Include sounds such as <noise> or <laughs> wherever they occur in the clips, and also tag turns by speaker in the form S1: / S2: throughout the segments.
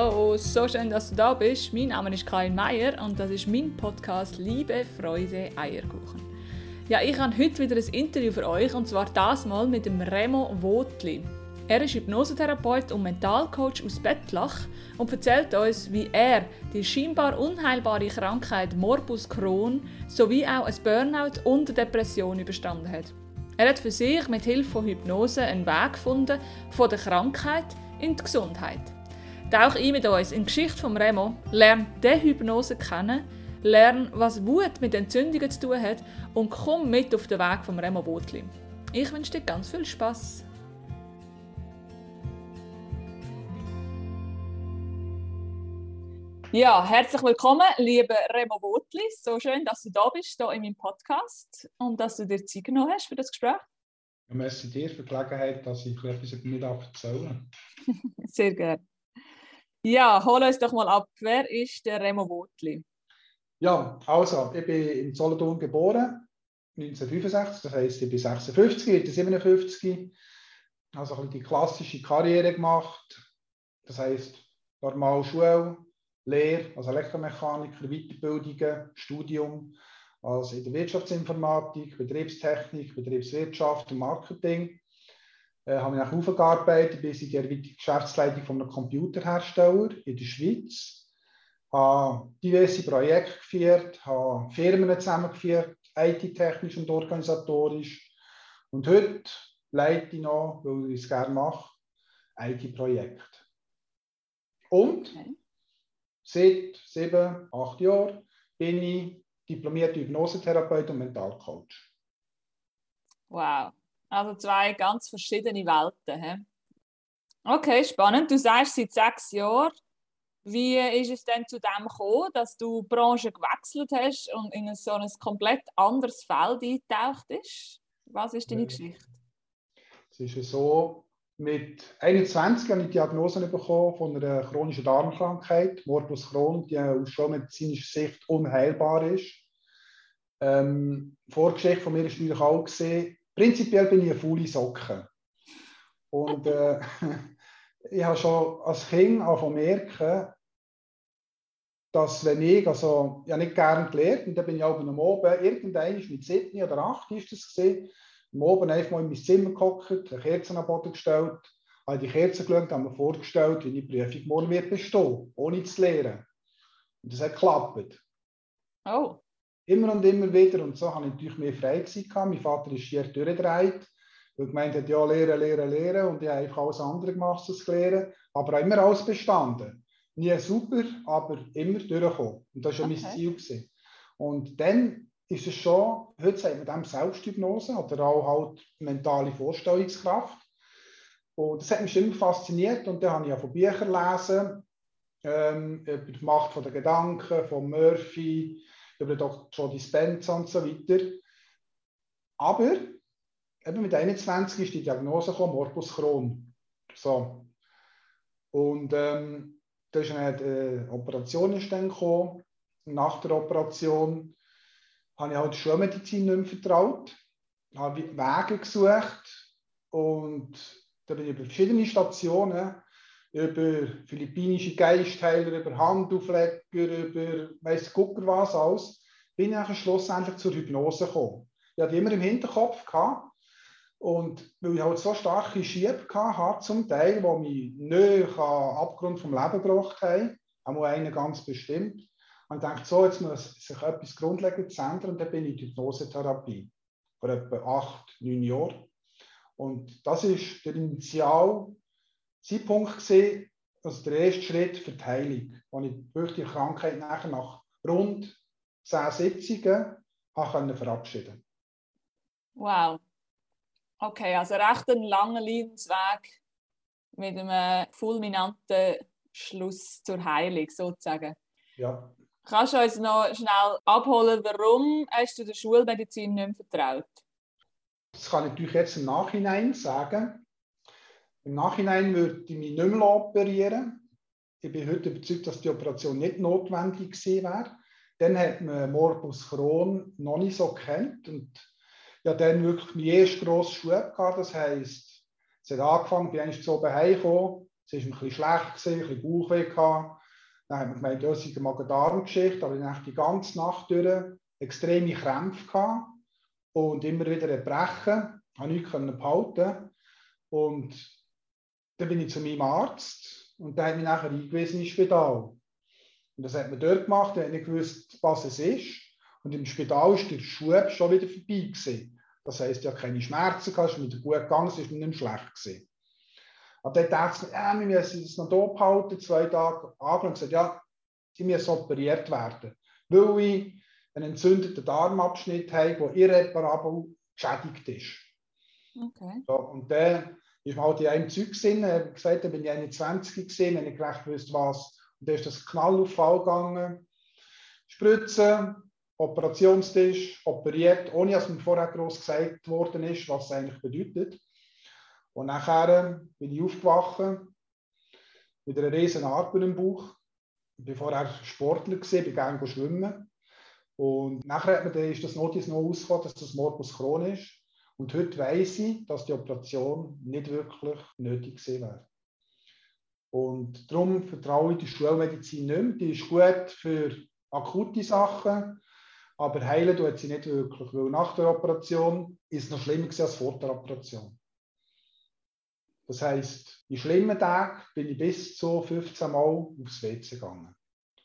S1: Hallo, so schön, dass du da bist. Mein Name ist Karin Meier und das ist mein Podcast Liebe, Freude, Eierkuchen. Ja, ich habe heute wieder ein Interview für euch und zwar das mal mit dem Remo Wotli. Er ist Hypnosetherapeut und Mentalcoach aus Bettlach und erzählt uns, wie er die scheinbar unheilbare Krankheit Morbus Crohn sowie auch ein Burnout und eine Depression überstanden hat. Er hat für sich mit Hilfe von Hypnose einen Weg gefunden von der Krankheit in die Gesundheit. Tauch ein mit uns in die Geschichte von Remo, lern die Hypnose kennen, lern, was Wut mit Entzündungen zu tun hat und komm mit auf den Weg von Remo Wotli. Ich wünsche dir ganz viel Spaß. Ja, herzlich willkommen, lieber Remo Wotli. So schön, dass du da bist, hier in meinem Podcast und dass du dir Zeit genommen hast für das Gespräch.
S2: Ja, merci dir für die Gelegenheit, dass ich etwas über mich erzählen <laughs>
S1: Sehr gerne. Ja, hol uns doch mal ab. Wer ist der Remo Wotli?
S2: Ja, also, ich bin in Solothurn geboren, 1965, das heisst, ich bin 56, ich bin 57. Also ein die klassische Karriere gemacht, das heisst, normal Schule, Lehre als Elektromechaniker, Weiterbildungen, Studium, also in der Wirtschaftsinformatik, Betriebstechnik, Betriebswirtschaft und Marketing. Äh, habe mich aufgearbeitet bis in die Geschäftsleitung von einem Computerhersteller in der Schweiz. Habe diverse Projekte geführt, habe Firmen zusammengeführt, IT-technisch und organisatorisch. Und heute leite ich noch, weil ich es gerne mache, IT-Projekte. Und okay Seit sieben, acht Jahren bin ich diplomierter Hypnosetherapeut und Mentalcoach.
S1: Wow, also zwei ganz verschiedene Welten. He? Okay, spannend. Du sagst seit sechs Jahren. Wie ist es denn zu dem gekommen, dass du die Branche gewechselt hast und in so ein komplett anderes Feld eingetaucht bist? Was ist deine ja. Geschichte?
S2: Es ist so, mit 21 habe ich die Diagnose bekommen von einer chronischen Darmkrankheit, Morbus Crohn, die aus schulmedizinischer Sicht unheilbar ist. Ähm, Vorgeschichte von mir ist natürlich auch gesehen, prinzipiell bin ich eine faule Socke. Und äh, <laughs> ich habe schon als Kind angefangen merken, dass wenn ich, also ich habe nicht gerne gelernt, und dann bin ich auch am Oben, irgendwann mit 7 oder 8 ist das gesehen, am Abend einfach mal in mein Zimmer gehockt, eine Kerze am Boden gestellt, habe die Kerze geschaut, habe mir vorgestellt, wie die Prüfung morgen wird bestehen, ohne zu lernen. Und das hat geklappt.
S1: Oh.
S2: Immer und immer wieder. Und so habe ich natürlich mehr Freizeit gehabt. Mein Vater ist hier durchgedreht, weil er gemeint hat, ja, lehren, lehren, lehren. Und ich habe einfach alles andere gemacht als lehren. Aber auch immer alles bestanden. Nie super, aber immer durchgekommen. Und das war okay. mein Ziel. Gewesen. Und dann ist es schon, heute sagt man dem Selbsthypnose oder auch halt mentale Vorstellungskraft. Und das hat mich immer fasziniert und dann habe ich ja von Büchern gelesen, ähm, über die Macht der Gedanken, von Murphy, über Dr. Joe Dispenza und so weiter. Aber eben mit 21 ist die Diagnose gekommen, Morbus Crohn. So. Und ähm, da ist eine äh, Operation ist dann gekommen. Nach der Operation habe ich halt Schulmedizin nicht mehr vertraut, habe Wege gesucht und da bin ich über verschiedene Stationen, über philippinische Geistheiler, über Handaufleger, über weiss Gucker was alles, bin ich schlussendlich zur Hypnose gekommen. Ich hatte immer im Hinterkopf gehabt, und weil ich halt so starke Schiebe hatte, zum Teil, die mich nicht am Abgrund vom Leben gebracht haben, einmal einen ganz bestimmt, und denkt, so, jetzt muss sich etwas grundlegend ändern. Und dann bin ich in die Hypnosetherapie vor etwa acht, neun Jahren. Und das ist der Initialzeitpunkt gesehen, also der erste Schritt für die Heilung, wo ich wirklich die Krankheit nachher nach rund zehn Sitzungen habe verabschieden
S1: Wow. Okay, also recht ein langer Lebensweg mit einem fulminanten Schluss zur Heilung sozusagen.
S2: Ja.
S1: Kannst du uns noch schnell abholen, warum hast du der Schulmedizin nicht mehr vertraut?
S2: Das kann ich natürlich jetzt im Nachhinein sagen. Im Nachhinein würde ich mich nicht mehr operieren. Ich bin heute überzeugt, dass die Operation nicht notwendig gewesen wäre. Dann hat man Morbus Crohn noch nicht so kennt und ja dann wirklich mein ersten grosses Schub gehabt. Das heisst, es hat angefangen, bin eigentlich so heimgekommen, Es war ein bisschen schlecht, ein bisschen Bauchweh. Gehabt. Dann haben wir gemeint, ja, es ist eine Magen-Darm-Geschichte, aber ich die ganze Nacht durch extreme Krämpfe gehabt und immer wieder Erbrechen. Ich konnte nichts behalten. Und dann bin ich zu meinem Arzt und der hat mich nachher eingewiesen ins Spital. Und das hat man dort gemacht, er hat nicht gewusst, was es ist. Und im Spital ist der Schub schon wieder vorbei gewesen. Das heisst, ja keine Schmerzen gehabt, es ist wieder gut gegangen, es ist mir nicht schlecht gewesen. Aber dann dachte ich, ja, wir müssen es noch da behalten, zwei Tage angeschaut und gesagt, ja, sie müssen operiert werden. Weil ich einen entzündeten Darmabschnitt habe, der irreparabel geschädigt ist. Okay. So, und dann ist man halt in einem Zeug gesehen, ich gesagt, da bin ich 21 gesehen, wenn ich recht wusste, was. Und dann ist das Knall auf Fall gegangen. Spritzen, Operationstisch, operiert, ohne dass mir vorher groß gesagt worden ist, was es eigentlich bedeutet. Und nachher bin ich aufgewacht mit einer riesen Narbe im Bauch. Ich war vorher Sportler, gewesen, bin gerne schwimmen. Und nachher hat ist das Notiz noch ausgekommen, dass das Morbus Crohn ist. Und heute weiß ich, dass die Operation nicht wirklich nötig gewesen wäre. Und darum vertraue ich der Schulmedizin nicht mehr. Die ist gut für akute Sachen, aber heilen tut sie nicht wirklich, weil nach der Operation ist es noch schlimmer als vor der Operation. Das heisst, in schlimmen Tagen bin ich bis zu 15 Mal aufs WC gegangen.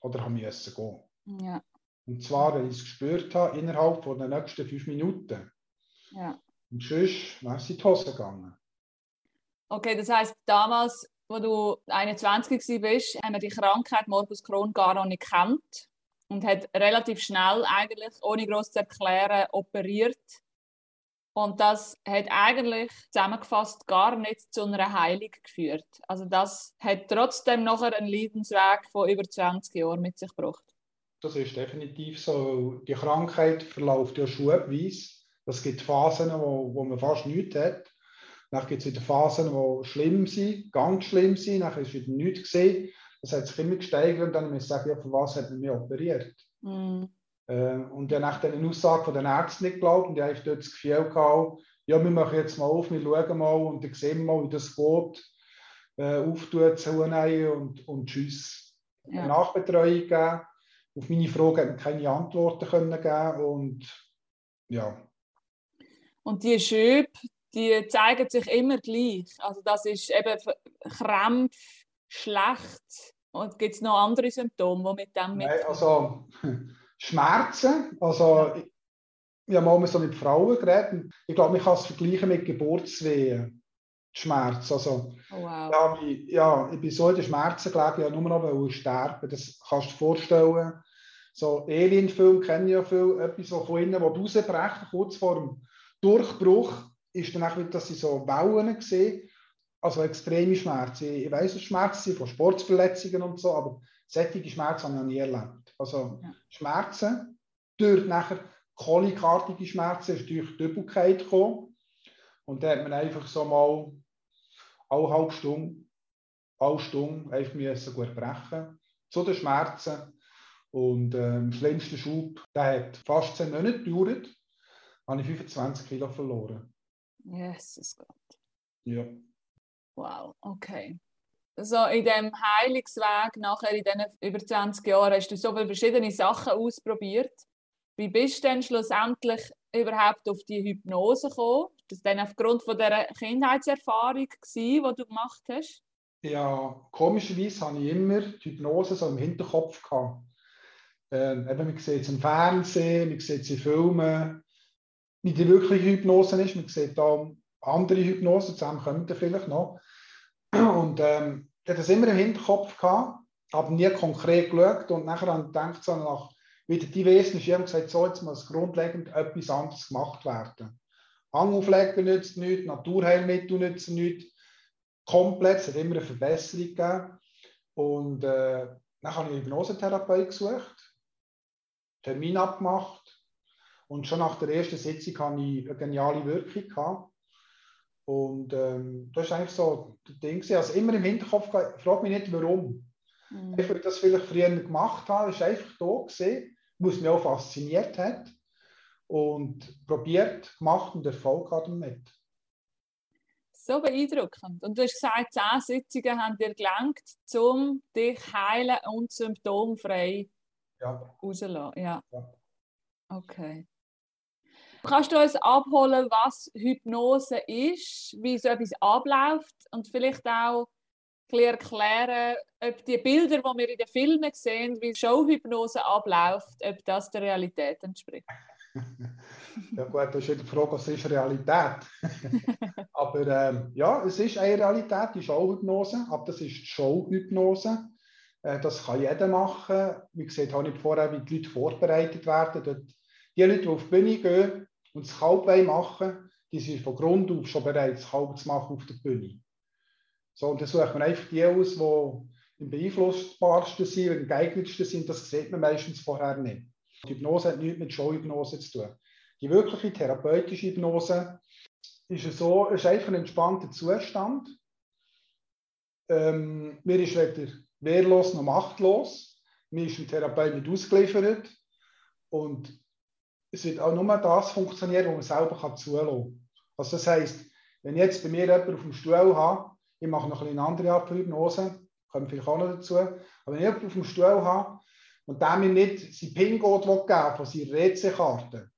S2: Oder habe müssen gehen. Ja. Und zwar, wenn ich es gespürt habe, innerhalb von den nächsten fünf Minuten. Ja. Und sonst wäre es in die Hose gegangen.
S1: Okay, das heisst, damals, wo du 21 warst, haben wir die Krankheit Morbus Crohn gar noch nicht kennt und hat relativ schnell eigentlich, ohne groß zu erklären, operiert. Und das hat eigentlich zusammengefasst gar nicht zu einer Heilung geführt. Also das hat trotzdem noch einen Leidensweg von über 20 Jahren mit sich gebracht.
S2: Das ist definitiv so. Die Krankheit verläuft ja schubweise. Es gibt Phasen, wo, wo man fast nichts hat. Dann gibt es wieder Phasen, die schlimm sind, ganz schlimm sind. Dann ist wieder nichts gesehen. Das hat sich immer gesteigert und dann muss ich sagen, ja, für was hat man mich operiert? Mm. Äh, und dann nach den Aussagen der Ärzte nicht geglaubt und ich habe dort das Gefühl gehabt, ja, wir machen jetzt mal auf, wir schauen mal und dann sehen wir mal, wie das geht. Äh, auftun, zunehmen und, und tschüss. Ja. Nachbetreuung geben. Auf meine Fragen keine Antworten können geben und ja.
S1: Und die Schübe, die zeigen sich immer gleich. Also das ist eben Krämpfe, schlecht, und gibt es noch andere Symptome, die mit dem
S2: mit? Nein, also <laughs> Schmerzen. Also ich, ich habe mal so mit Frauen geredet. Ich glaube, man kann es vergleichen mit Geburtswehen. Schmerz. Also, oh, wow. ja, ich, ja, ich bin so in den Schmerzen gelegen, ja, nur noch sterben. Das kannst du dir vorstellen. So Alien-Film kennen ja viel, etwas so von innen, wo rausbrechen, kurz vor dem Durchbruch, ist dann auch dass sie so Wellen sehen also extreme Schmerzen. Ich, weiß, es Schmerzen von Sportverletzungen und so, aber solche Schmerzen habe ich noch nie erlebt. Also ja. Schmerzen, durch nachher kolikartige Schmerzen ist durch die Übelkeit gekommen. Und da hat man einfach so mal alle halbe Stunde, alle Stunde einfach müssen gut brechen. Zu den Schmerzen. Und ähm, der schlimmste Schub, der hat fast 10 Monate gedauert, habe ich 25 Kilo verloren.
S1: Jesus Gott.
S2: Ja.
S1: Wow, okay. So in dem Heilungsweg nachher in diesen über 20 Jahren hast du so viele verschiedene Sachen ausprobiert. Wie bist du denn schlussendlich überhaupt auf die Hypnose gekommen? Das dann aufgrund von der Kindheitserfahrung gewesen, die du gemacht hast?
S2: Ja, komischerweise habe ich immer die Hypnose so im Hinterkopf gehabt. Ähm, eben, man sieht es im Fernsehen, man sieht es in Filmen. Wie die wirkliche Hypnose ist, man sieht da andere Hypnose, zusammen kommen vielleicht noch. Und ähm, ich hatte das immer im Hinterkopf gehabt, habe nie konkret geschaut und nachher habe ich gedacht, so nach wieder die Wesen ist gesagt, so jetzt muss grundlegend etwas anderes gemacht werden. Hangauflegen nützt nichts, Naturheilmittel nützen nichts. Komplett, es hat immer eine Verbesserung gegeben. Und äh, dann habe ich Hypnosetherapie gesucht, Termin abgemacht und schon nach der ersten Sitzung hatte ich eine geniale Wirkung. Gehabt. Und ähm, das ist eigentlich so das Ding. Also immer im Hinterkopf, frage mich nicht warum. Mhm. Ich das vielleicht früher gemacht habe, ist einfach da gesehen, was mich auch fasziniert hat. Und probiert, gemacht und Erfolg hat damit.
S1: So beeindruckend. Und du hast gesagt, zehn Sitzungen haben dir gelangt, um dich heilen und symptomfrei
S2: Ja.
S1: rauszulassen. Ja.
S2: Ja.
S1: Okay. Kannst du uns abholen, was Hypnose ist, wie so etwas abläuft und vielleicht auch erklären, ob die Bilder, die wir in den Filmen sehen, wie Showhypnose abläuft, ob das der Realität entspricht? <laughs>
S2: Ja gut, das ist wieder die Frage, was ist Realität? <laughs> aber ähm, ja, es ist eine Realität, die Showhypnose, aber das ist die Showhypnose. Äh, das kann jeder machen. Wie gesagt, habe ich vorher, wie die Leute vorbereitet werden. Dort, die Leute, die auf die Bühne gehen und das Kalb machen, die sind von Grund auf schon bereit, das Kalb zu machen auf der Bühne. So, und dann sucht man einfach die aus, die am beeinflussbarsten sind, am geeignetsten sind. Das sieht man meistens vorher nicht. Die Hypnose hat nichts mit Showhypnose zu tun. Die wirkliche therapeutische Hypnose ist so, ist einfach ein entspannter Zustand. Ähm, mir ist weder wehrlos noch machtlos. Mir ist ein Therapeut nicht ausgeliefert. Und es wird auch nur das funktionieren, was man selber kann zulassen kann. Also das heisst, wenn ich jetzt bei mir jemanden auf dem Stuhl habe, ich mache noch eine andere Art von Hypnose, kommen vielleicht auch noch dazu, aber wenn ich jemanden auf dem Stuhl habe und der mir nicht sein PIN-Code geben von seiner WC-Karte,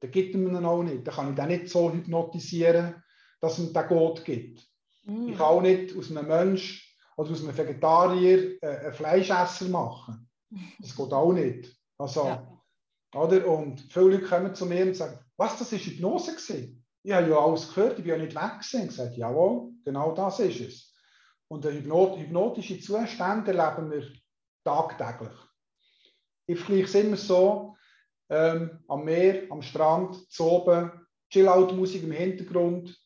S2: dann gibt er mir ihn auch nicht. Dann kann ich den nicht so hypnotisieren, dass er den Code gibt.
S1: Mm.
S2: Ich kann auch nicht aus einem Mensch oder aus einem Vegetarier äh, einen Fleischesser machen. Das geht auch nicht. Also,
S1: Ja.
S2: Oder? Und viele Leute kommen zu mir und sagen, was, das war Hypnose? Gewesen? Ich habe ja alles gehört, ich bin ja nicht weg gewesen. Ich sage, jawohl, genau das ist es. Und hypnotische Zustände erleben wir tagtäglich. Ich vergleiche es immer so, ähm, am Meer, am Strand, zu oben, Chill-Out-Musik im Hintergrund,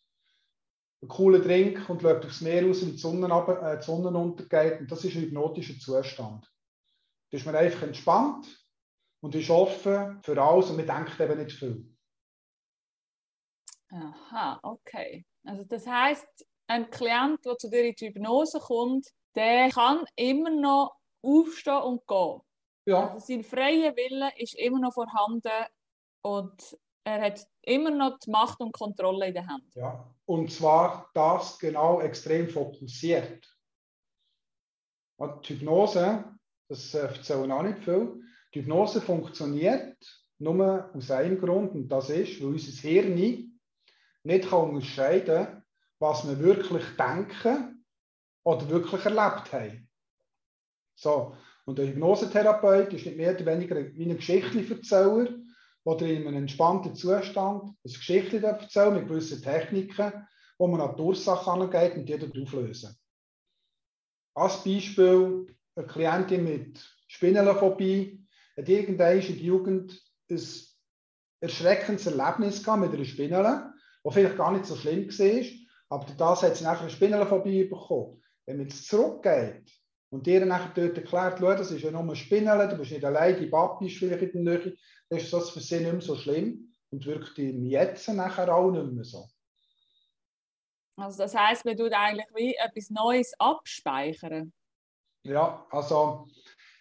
S2: einen coolen Drink und schaut aufs Meer raus, wie die Sonne, runter, äh, die Sonne untergeht. Und das ist ein hypnotischer Zustand. Da ist man einfach entspannt und ist offen für alles und man denkt eben nicht viel.
S1: Aha, okay. Also das heißt, ein Klient, der zu dir in die Hypnose kommt, der kann immer noch aufstehen und gehen.
S2: Ja,
S1: Also sein freier Wille ist immer noch vorhanden und er hat immer noch die Macht und Kontrolle in der Hand.
S2: ja. Und zwar das genau extrem fokussiert. Und die Hypnose, das äh, erzählen auch nicht viel, die Hypnose funktioniert nur aus einem Grund und das ist, weil unser Hirn nicht kann unterscheiden kann, was wir wirklich denken oder wirklich erlebt haben. So, und der Hypnosetherapeut ist nicht mehr oder weniger wie ein Geschichtlenerzähler, der in einem entspannten Zustand ein Geschichtchen erzählt mit gewissen Techniken, wo man an die Ursache angeht und die dort auflösen. Als Beispiel, eine Klientin mit Spinnenphobie irgendwann in der Jugend ein erschreckendes Erlebnis gehabt mit einer Spinne, das vielleicht gar nicht so schlimm war, aber das hat sie nachher eine Spinnenphobie bekommen. Wenn man jetzt zurückgeht und ihr nachher dort erklärt, schau, das ist ja nur eine Spinne, du bist nicht allein, die Papi ist vielleicht in der Nähe, dann ist das für sie nicht mehr so schlimm und wirkt im Jetzt nachher auch nicht mehr so.
S1: Also das heißt, man tut eigentlich wie etwas Neues abspeichern.
S2: Ja, also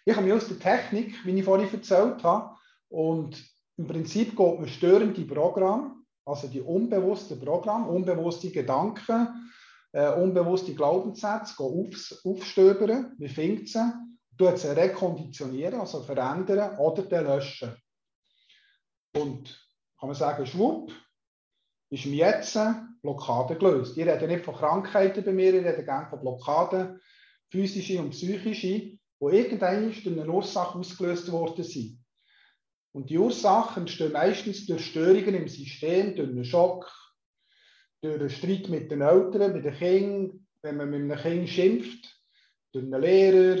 S2: ich habe mich aus der Technik, wie ich vorhin erzählt habe, und im Prinzip geht man störende Programme, also die unbewussten Programme, unbewusste Gedanken, äh, unbewusste Glaubenssätze, aufs, aufstöbern, wie findet sie, tut sie rekonditionieren, also verändern oder dann löschen. Und kann man sagen, schwupp, ist mir jetzt Blockade gelöst. Ich rede nicht von Krankheiten bei mir, ich rede gerne von Blockaden, physische und psychische, die irgendwann durch eine Ursache ausgelöst worden sind. Und die Ursachen entstehen meistens durch Störungen im System, durch einen Schock, durch einen Streit mit den Eltern, mit den Kindern, wenn man mit einem Kind schimpft, durch einen Lehrer,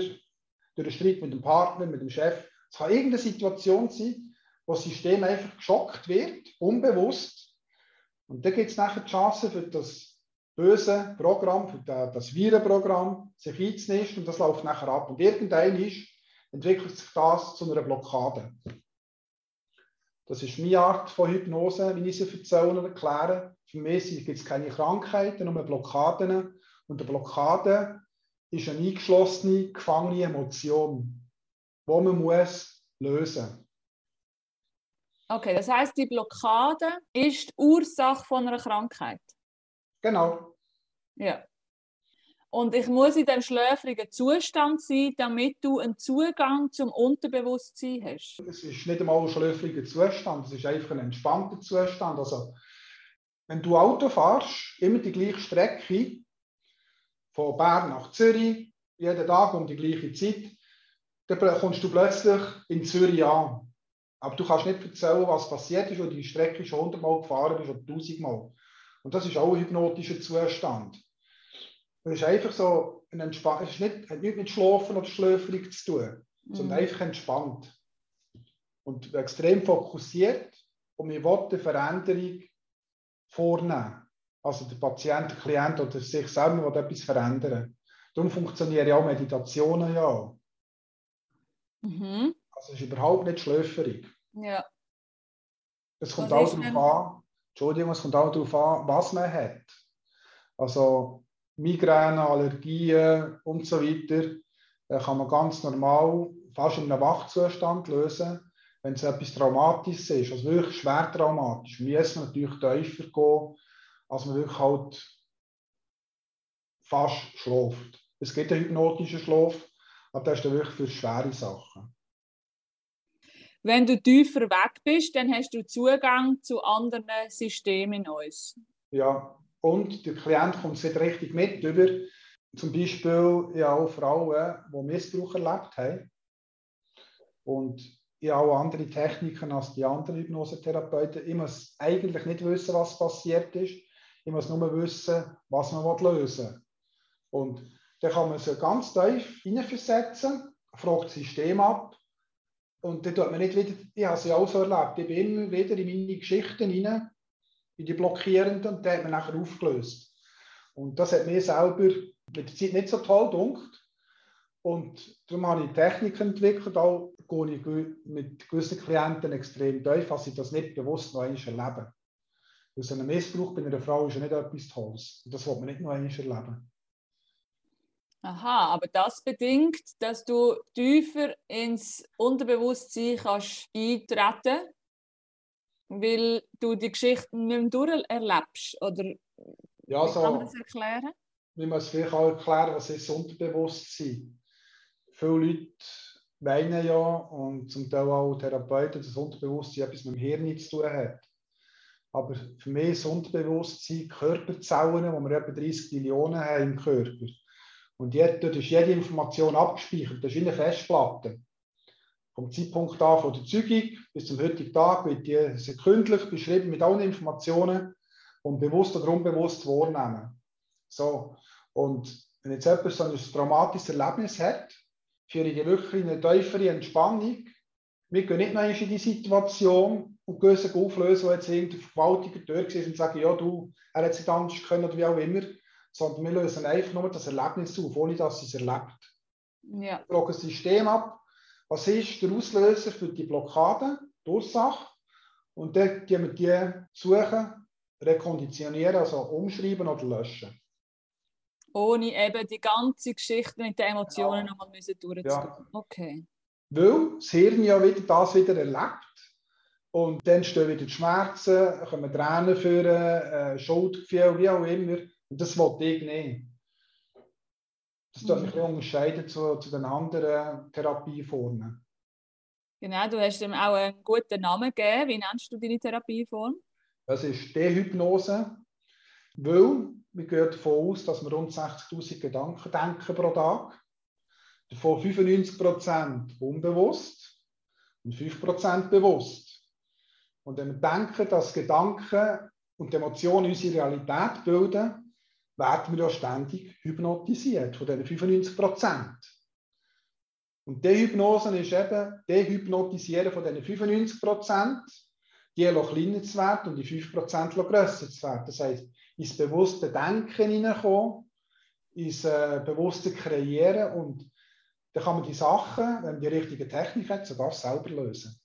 S2: durch einen Streit mit dem Partner, mit dem Chef. Es kann irgendeine Situation sein, wo das System einfach geschockt wird, unbewusst. Und dann gibt es nachher die Chance für das böse Programm, das Virenprogramm, sich einzunisten und das läuft nachher ab. Und irgendwann ist, entwickelt sich das zu einer Blockade. Das ist meine Art von Hypnose, wie ich sie erzähle und erkläre. Für mich gibt es keine Krankheiten, nur Blockaden. Und eine Blockade ist eine eingeschlossene, gefangene Emotion, die man muss lösen muss.
S1: Okay, das heißt, die Blockade ist die Ursache von einer Krankheit.
S2: Genau.
S1: Ja. Und ich muss in dem schläfrigen Zustand sein, damit du einen Zugang zum Unterbewusstsein hast.
S2: Es ist nicht einmal ein schläfriger Zustand, es ist einfach ein entspannter Zustand. Also, wenn du Auto fährst, immer die gleiche Strecke, von Bern nach Zürich, jeden Tag um die gleiche Zeit, dann kommst du plötzlich in Zürich an. Aber du kannst nicht erzählen, was passiert ist, weil die Strecke schon hundertmal gefahren bist oder tausendmal. Und das ist auch ein hypnotischer Zustand. Es ist einfach so, ein Entspann es ist nicht, hat nichts mit Schlafen oder Schläfrig zu tun, mhm. sondern einfach entspannt. Und extrem fokussiert und wir wollen eine Veränderung vornehmen. Also der Patient, der Klient oder sich selber will etwas verändern. Darum funktionieren ja auch Meditationen ja. Mhm. Also es ist überhaupt nicht schläferig.
S1: Ja.
S2: Es kommt auch darauf an, Entschuldigung, es kommt auch darauf an, was man hat. Also Migräne, Allergien und so weiter äh, kann man ganz normal, fast in einem Wachzustand lösen, wenn es etwas Traumatisches ist, also wirklich schwer traumatisch. Müssen natürlich tiefer gehen, als man wirklich halt fast schläft. Es gibt einen hypnotischen Schlaf, aber das ist dann wirklich für schwere Sachen.
S1: Wenn du tiefer weg bist, dann hast du Zugang zu anderen Systemen in uns.
S2: Ja, und der Klient kommt nicht richtig mit über. Zum Beispiel ja auch Frauen, die Missbrauch erlebt haben. Und ja auch andere Techniken als die anderen Hypnosetherapeuten. Ich muss eigentlich nicht wissen, was passiert ist. Ich muss nur wissen, was man lösen will. Und dann kann man sie ganz tief hineinversetzen, fragt das System ab. Und dann tut man nicht wieder, ich habe sie auch so erlebt, ich bin immer wieder in meine Geschichten hinein in die blockierenden, und die hat man nachher aufgelöst. Und das hat mir selber mit der Zeit nicht so toll gedacht. Und darum habe ich Techniken entwickelt, auch gehe ich mit gewissen Klienten extrem tief, dass sie das nicht bewusst noch einmal erleben. Weil so ein Missbrauch bei einer Frau ist ja nicht etwas Tolles. Und das will man nicht noch einmal erleben.
S1: Aha, aber das bedingt, dass du tiefer ins Unterbewusstsein kannst eintreten weil du die Geschichten nicht mehr durcherlebst? Oder
S2: ja, so,
S1: kann man das erklären?
S2: Wir müssen vielleicht auch erklären, was ist Unterbewusstsein. Viele Leute meinen ja, und zum Teil auch Therapeuten, dass das Unterbewusstsein etwas mit dem Hirn zu tun hat. Aber für mich ist Unterbewusstsein Körperzellen, wo wir etwa 30 Millionen haben im Körper. Und dort ist jede Information abgespeichert. Das ist wie eine Festplatte vom Zeitpunkt an von der Zeugung bis zum heutigen Tag wird die sekündlich beschrieben mit allen Informationen und bewusst oder unbewusst wahrnehmen. So. Und wenn jetzt jemand so ein traumatisches Erlebnis hat, führe ich wirklich in eine tiefere Entspannung. Wir gehen nicht mehr in die Situation und gehen sich auflösen, wo jetzt irgendein Verwaltiger dort ist und sagen, ja, du, er hat es nicht anders können oder wie auch immer, sondern wir lösen einfach nur das Erlebnis auf, ohne dass sie es erlebt. Ja. Wir fragen das System ab, was ist der Auslöser für die Blockade, die Ursache? Und dann gehen wir die suchen, rekonditionieren, also umschreiben oder löschen.
S1: Ohne eben die ganze Geschichte mit den Emotionen ja. nochmal durchzugehen. Ja. Okay.
S2: Weil das Hirn ja wieder das wieder erlebt. Und dann stehen wieder die Schmerzen, kommen Tränen führen, äh, Schuldgefühl, wie auch immer. Und das wollte ich nicht. Das darf ich unterscheiden zu, zu den anderen Therapieformen.
S1: Genau, du hast ihm auch einen guten Namen gegeben. Wie nennst du deine Therapieform?
S2: Das ist Dehypnose, weil wir gehen davon aus, dass wir rund 60.000 Gedanken denken pro Tag. Davon 95% unbewusst und 5% bewusst. Und wenn wir denken, dass Gedanken und Emotionen unsere Realität bilden, werden wir ja ständig hypnotisiert von diesen 95 Prozent. Und die Hypnose ist eben die Hypnotisieren von diesen 95 Prozent, die kleiner zu werden und die 5 Prozent grösser zu werden. Das heisst, ins bewusste Denken hineinkommen, ins äh, bewusste Kreieren und dann kann man die Sachen, wenn man die richtige Technik hat, sogar selber lösen.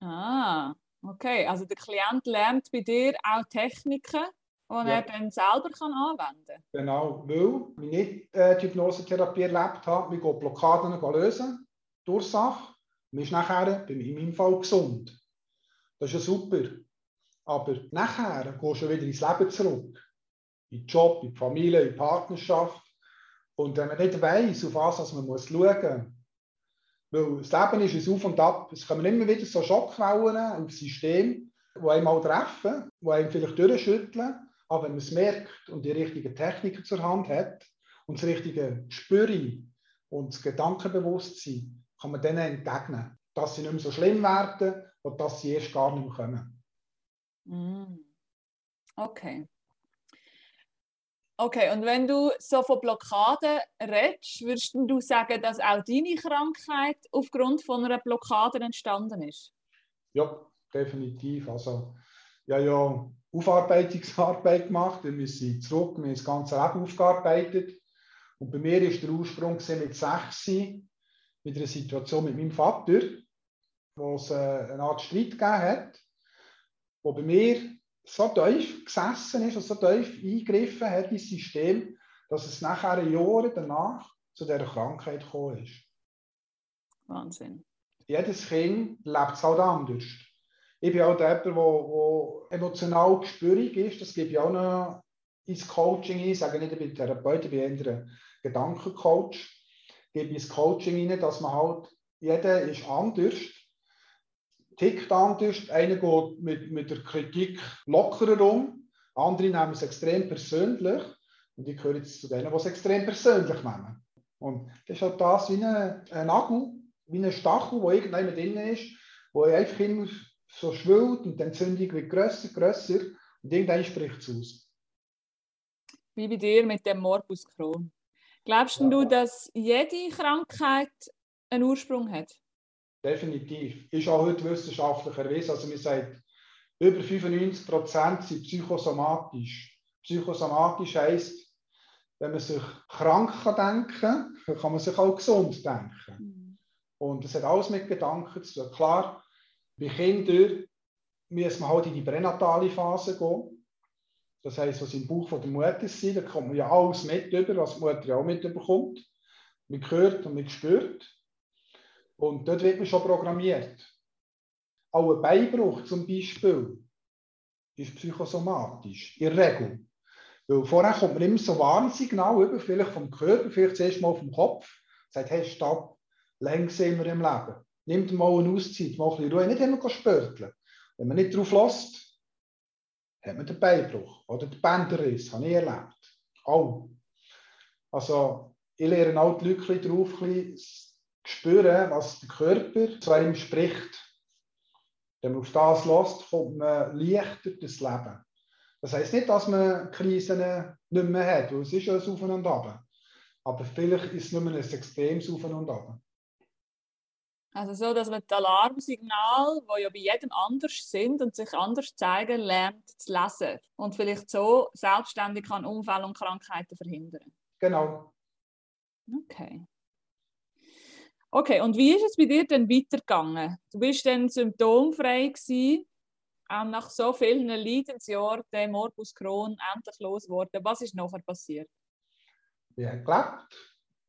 S1: Ah, okay. Also der Klient lernt bei dir auch Techniken, die ja. er dann selber kann anwenden kann.
S2: Genau, weil ich nicht äh, die Hypnosetherapie erlebt habe, wir gehen Blockaden lösen, die Ursache, man ist nachher, in meinem Fall, gesund. Das ist ja super. Aber nachher gehst du wieder ins Leben zurück. in den Job, in die Familie, in die Partnerschaft. Und wenn man nicht weiß, auf was man muss schauen muss, weil das Leben ist ein Auf und Ab, es kommen immer wieder so Schockwellen auf System, die einem mal treffen, die einem vielleicht durchschütteln, aber wenn man es merkt und die richtigen Techniken zur Hand hat und das richtige Spüren und das Gedankenbewusstsein, kann man denen entgegnen, dass sie nicht mehr so schlimm werden und dass sie erst gar nicht mehr kommen.
S1: Mm. Okay. Okay, und wenn du so von Blockaden redest, würdest du sagen, dass auch deine Krankheit aufgrund von einer Blockade entstanden ist?
S2: Ja, definitiv. Also, ja, ja, Aufarbeitungsarbeit gemacht, wir sind zurück, wir haben das ganze Leben aufgearbeitet. Und bei mir ist der Ursprung mit sechs mit einer Situation mit meinem Vater, wo es äh, eine Art Streit gegeben hat, wo bei mir so tief gesessen ist und so tief eingegriffen hat ins System, dass es nachher Jahre danach zu dieser Krankheit gekommen ist.
S1: Wahnsinn.
S2: Jedes Kind lebt es halt anders. Ich bin auch jemand, der emotional gespürig ist. Das gebe ich auch noch ins Coaching ein. Ich sage nicht, ich bin Therapeut, ich bin eher ein Gedankencoach. Ich gebe ins Coaching rein, dass man halt, jeder ist anders tickt anders. Einer geht mit, mit der Kritik lockerer um, andere nehmen es extrem persönlich. Und ich gehöre jetzt zu denen, die es extrem persönlich nehmen. Und das ist halt das wie ein, ein Nagel, wie ein Stachel, der irgendwann drin ist, wo einfach immer so schwillt und die Entzündung wird grösser, grösser und irgendwann spricht es aus.
S1: Wie bei dir mit dem Morbus Crohn. Glaubst ja. du, dass jede Krankheit einen Ursprung hat?
S2: Definitiv. Ist auch heute wissenschaftlich erwiesen. Also wir sagen, über 95 Prozent sind psychosomatisch. Psychosomatisch heisst, wenn man sich krank kann denken kann, kann man sich auch gesund denken. Mhm. Und das hat alles mit Gedanken zu tun. Klar, bei Kindern muss man halt in die pränatale Phase gehen. Das heisst, was im Bauch der Mutter sind, da kommt man ja alles mit über, was die Mutter ja auch mitbekommt. Man hört und man spürt. Und dort wird man schon programmiert. Auch ein Beinbruch zum Beispiel ist psychosomatisch, in der Regel. Weil vorher kommt man immer so Warnsignal über, vielleicht vom Körper, vielleicht zuerst mal vom Kopf, sagt, hey, stopp, längst sind wir im Leben. Nimmt mal eine Auszeit, mal ein bisschen Ruhe, nicht immer spörteln. Wenn man nicht drauf lässt, hat man den Beinbruch oder den Bänderriss, habe ich erlebt. Auch. Also, ich lerne auch die Leute drauf, spüren, was der Körper zu einem spricht. Wenn man auf das lässt, kommt man leichter das Leben. Das heisst nicht, dass man Krisen nicht mehr hat, weil es ist ja ein Auf und Ab. Aber vielleicht ist es nur ein extremes Auf und Ab.
S1: Also so, dass man die Alarmsignale, die ja bei jedem anders sind und sich anders zeigen, lernt zu lesen. Und vielleicht so selbstständig kann Unfälle und Krankheiten verhindern.
S2: Genau.
S1: Okay. Okay, und wie ist es bei dir denn weitergegangen? Du bist dann symptomfrei gewesen, ähm, nach so vielen Leidensjahren der Morbus Crohn endlich losgeworden. Was ist nachher passiert?
S2: Habe gelebt.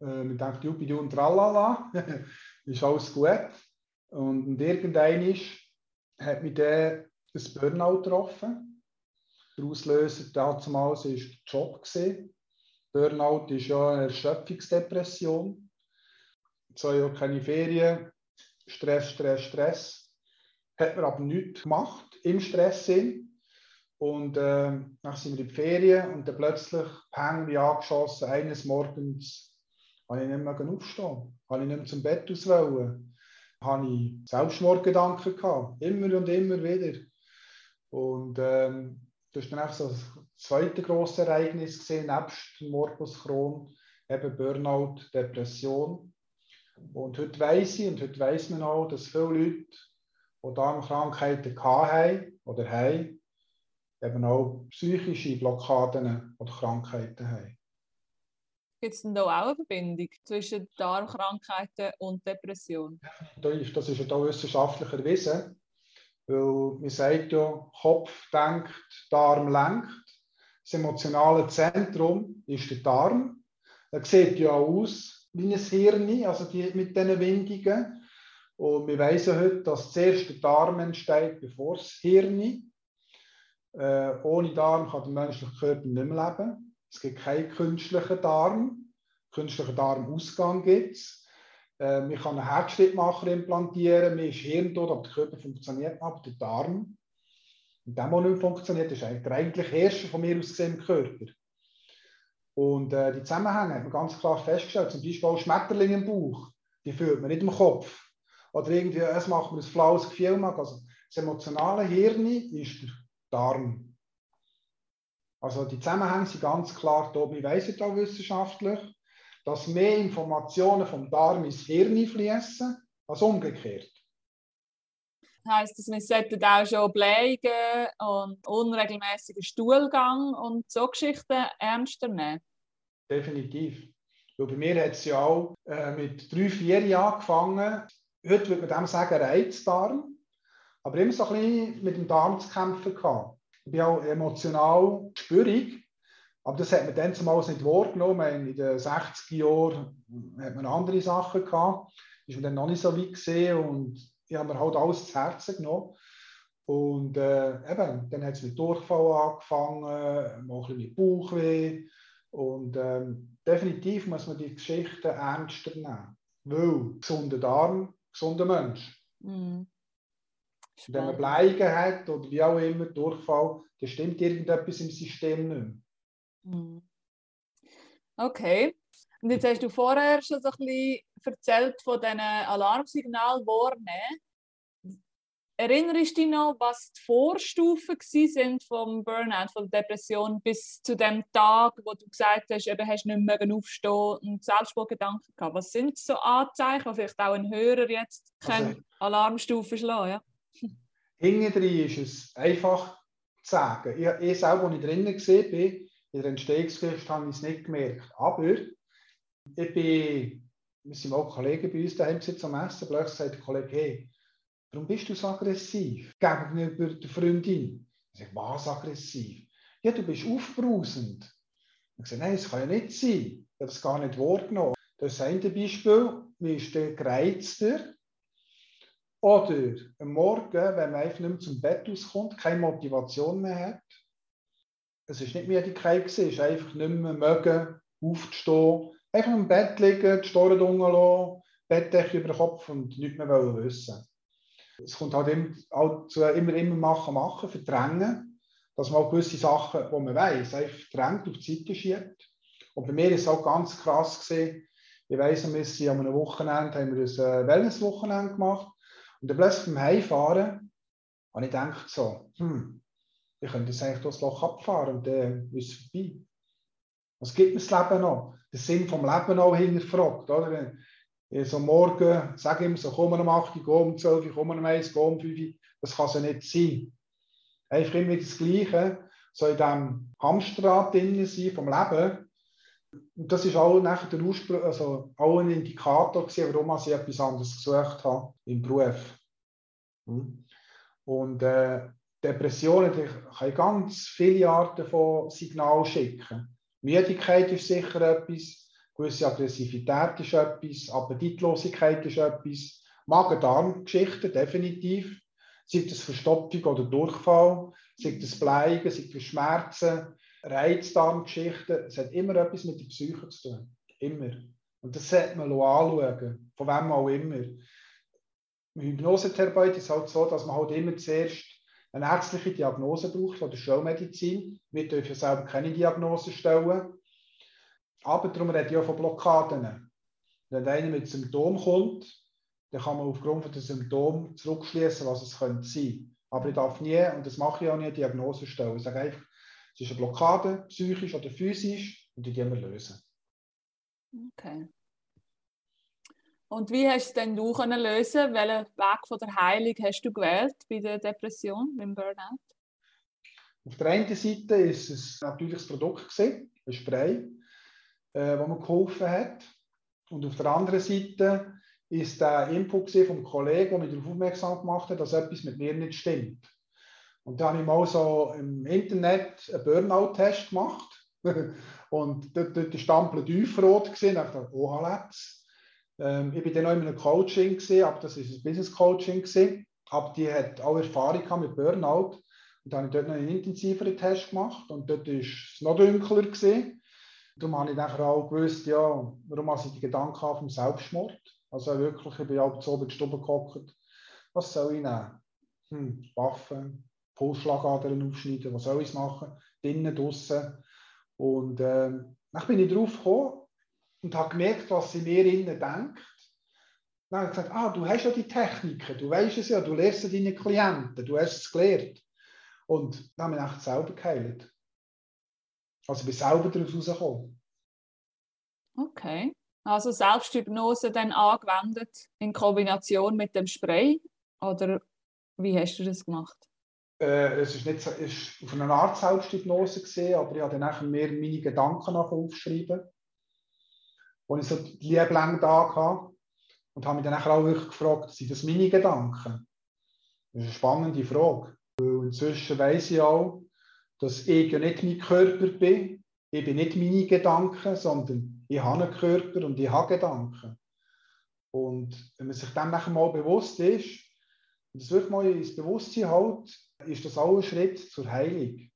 S2: Äh, denkt, juppie und tralala, <laughs> ist alles gut. Und, und irgendwann hat mich dann ein Burnout getroffen. Der Auslöser damals war der Job. Burnout ist ja eine Erschöpfungsdepression zwei Jahre keine Ferien, Stress, Stress, Stress. Hat man aber nichts gemacht im Stresssinn. Und äh, dann sind wir in die Ferien und dann plötzlich hängen wir angeschossen. Eines Morgens habe ich nicht mehr aufstehen, habe ich nicht mehr zum Bett aus wollen. Habe ich Selbstmordgedanken gehabt, immer und immer wieder. Und ähm, das war dann so das zweite grosse Ereignis gesehen, nebst Morbus Crohn, eben Burnout, Depression. Und heute weiß ich und heute weiß man auch, dass viele Leute, die Darmkrankheiten haben oder haben, eben auch psychische Blockaden oder Krankheiten haben.
S1: Gibt es denn da auch eine Verbindung zwischen Darmkrankheiten und Depression?
S2: Das ist ja da wissenschaftlich erwiesen. Weil man sagt ja, Kopf denkt, Darm lenkt. Das emotionale Zentrum ist der Darm. Er sieht ja aus wie ein Hirn, also die, mit diesen Windungen. Und wir wissen heute, dass zuerst der Darm entsteht, bevor das Hirn. Äh, ohne Darm kann der menschliche Körper nicht mehr leben. Es gibt keinen künstlichen Darm. Künstlichen Darmausgang gibt es. Äh, man kann einen Herzschrittmacher implantieren, man ist hirntot, aber der Körper funktioniert aber der Darm. Und der, der nicht funktioniert, ist eigentlich der eigentliche Herrscher von mir aus gesehen im Körper. Und äh, die Zusammenhänge hat man ganz klar festgestellt. Zum Beispiel auch Schmetterlinge im Bauch, die fühlt man nicht im Kopf. Oder irgendwie, es macht man ein flaues Gefühl. Also das emotionale Hirn ist der Darm. Also die Zusammenhänge sind ganz klar da. Wir wissen auch wissenschaftlich, dass mehr Informationen vom Darm ins Hirn fließen als umgekehrt.
S1: Das heisst, dass wir sollten auch schon Blähungen und unregelmäßigen Stuhlgang und so Geschichten ernster nehmen?
S2: Definitiv. Weil bei mir hat es ja auch äh, mit drei, vier Jahren angefangen. Heute würde man dem sagen Reizdarm. Aber immer so ein bisschen mit dem Darm zu kämpfen gehabt. Ich bin auch emotional spürig. Aber das hat man dann zumal nicht wahrgenommen. In den 60er Jahren hat man andere Sachen gehabt. Ist man dann noch nicht so weit gesehen und ich habe mir halt alles zu Herzen genommen. Und äh, eben, dann hat es mit Durchfall angefangen, mal ein bisschen mit Bauchweh. Und ähm, definitiv muss man die Geschichte ernster nehmen. Weil gesunder Darm, gesunder Mensch. Mm. Wenn man Bleigen hat oder wie auch immer, Durchfall, dann stimmt irgendetwas im System nicht mehr.
S1: Mm. Okay. Und jetzt hast du vorher schon so ein bisschen erzählt von diesen Alarmsignalen wahrnehmen. Erinnerst du dich noch, was die Vorstufen sind vom Burnout, von der Depression, bis zu dem Tag, wo du gesagt hast, eben hast nicht mehr aufstehen und Selbstmordgedanken gehabt? Was sind so Anzeichen, die vielleicht auch ein Hörer jetzt also, Alarmstufen schlagen ja?
S2: Hinten ist es einfach zu sagen. Ich, ich selber, als ich drinnen bin, in der Entstehungsgeschichte, habe ich es nicht gemerkt. Aber ich bin, wir sind auch Kollegen bei uns daheim zum Essen, plötzlich sagt der Kollege, hey, Warum bist du so aggressiv gegenüber der Freundin? Ich sage, was aggressiv? Ja, du bist aufbrausend. Ich sage, nein, das kann ja nicht sein. Ich habe das gar nicht wahrgenommen. Das ist ein Beispiel, wie ist der gereizter? Oder am Morgen, wenn man einfach nicht mehr zum Bett auskommt, keine Motivation mehr hat. Es ist nicht Müdigkeit, es ist einfach nicht mehr mögen, aufzustehen, einfach im Bett liegen, die Storen lassen, Bettdecke über den Kopf und nichts mehr wissen. Es kommt halt immer, halt zu immer, immer machen, machen, verdrängen, dass man auch gewisse Sachen, die man weiß, einfach verdrängt, auf die Seite schiebt. Und bei mir ist es auch ganz krass gesehen, ich weiss, wir sind an einem Wochenende, haben wir ein äh, Wellness-Wochenende gemacht und dann plötzlich beim Heimfahren habe ich gedacht so, hm, ich könnte jetzt eigentlich das Loch abfahren und dann ist es vorbei. Was gibt mir das Leben noch? Der Sinn vom Leben auch hinterfragt, oder? so morgen, sage ich ihm so, komm um 8 Uhr, um 12 Uhr, komm um 1 komm um 5 Uhr. Das kann so nicht sein. Einfach immer das Gleiche, so in diesem Hamsterrad drin sein vom Leben. Und das ist auch nachher der Ursprung, also auch ein Indikator gewesen, warum ich etwas anderes gesucht habe im Beruf. Hm. Und äh, Depressionen die können ganz viele Arten von Signalen schicken. Müdigkeit ist sicher etwas, gewisse Aggressivität ist etwas, Appetitlosigkeit ist etwas, Magen-Darm-Geschichten definitiv, sei das Verstopfung oder Durchfall, sei das Bleigen, sei das Schmerzen, Reizdarmgeschichten, es hat immer etwas mit der Psyche zu tun. Immer. Und das sollte man anschauen, von wem auch immer. Im Hypnosetherapeut ist halt so, dass man halt immer zuerst eine ärztliche Diagnose braucht von der Schulmedizin. Wir dürfen selber keine Diagnose stellen. Aber darum rede ich auch von Blockaden. Wenn einer mit Symptomen kommt, dann kann man aufgrund der Symptome zurückschließen, was es könnte sein. Aber ich darf nie, und das mache ich auch nie, Diagnose stellen. Ich sage einfach, es ist eine Blockade, psychisch oder physisch, und die gehen wir lösen.
S1: Okay. Und wie hast du denn du können lösen? Welchen Weg von der Heilung hast du gewählt bei der Depression, beim Burnout?
S2: Auf der einen Seite ist es natürlich das Produkt gesehen, ein Spray äh, wo mir geholfen hat. Und auf der anderen Seite ist der Input vom Kollegen, der mich darauf aufmerksam gemacht hat, dass etwas mit mir nicht stimmt. Und da habe ich mal so im Internet einen Burnout-Test gemacht. <laughs> und dort, dort der Stampel tiefrot gesehen. Ich dachte, oh, Let's. Ähm, ich war dann noch in einem Coaching, gewesen, aber das ist ein Business-Coaching. Aber die hat auch Erfahrung mit Burnout. Und dann habe ich dort noch einen intensiveren Test gemacht und dort war es noch dunkler. Gewesen. Darum habe ich dann auch gewusst, ja, warum ich die Gedanken vom Selbstmord. Also wirklich, ich bin auch so in der Stube gehockt. Was soll ich nehmen? Hm, Waffen, Pulsschlagadern aufschneiden, was soll ich machen? Drinnen, draußen. Und äh, dann bin ich drauf gekommen und habe gemerkt, was sie mir innen denkt. Dann habe ich gesagt, ah, du hast ja die Techniken, du weißt es ja, du lernst deine Klienten, du hast es gelernt. Und dann habe ich echt selber geheilt. Also ich bin selber daraus rausgekommen.
S1: Okay. Also Selbsthypnose dann angewendet in Kombination mit dem Spray? Oder wie hast du das gemacht?
S2: Äh, es ist nicht so, ist auf eine Art Selbsthypnose gesehen, aber ich habe dann nachher mehr meine Gedanken aufgeschrieben. Und ich so die Liebling da hatte. Und habe mich dann auch wirklich gefragt, sind das meine Gedanken? Das ist eine spannende Frage. Weil inzwischen weiß ich auch, dass ich ja nicht mein Körper bin. Ich bin nicht meine Gedanken, sondern ich habe einen Körper und ich habe Gedanken. Und wenn man sich dem nachher mal bewusst ist, und das wirklich mal ins Bewusstsein hält, ist das auch ein Schritt zur Heilung.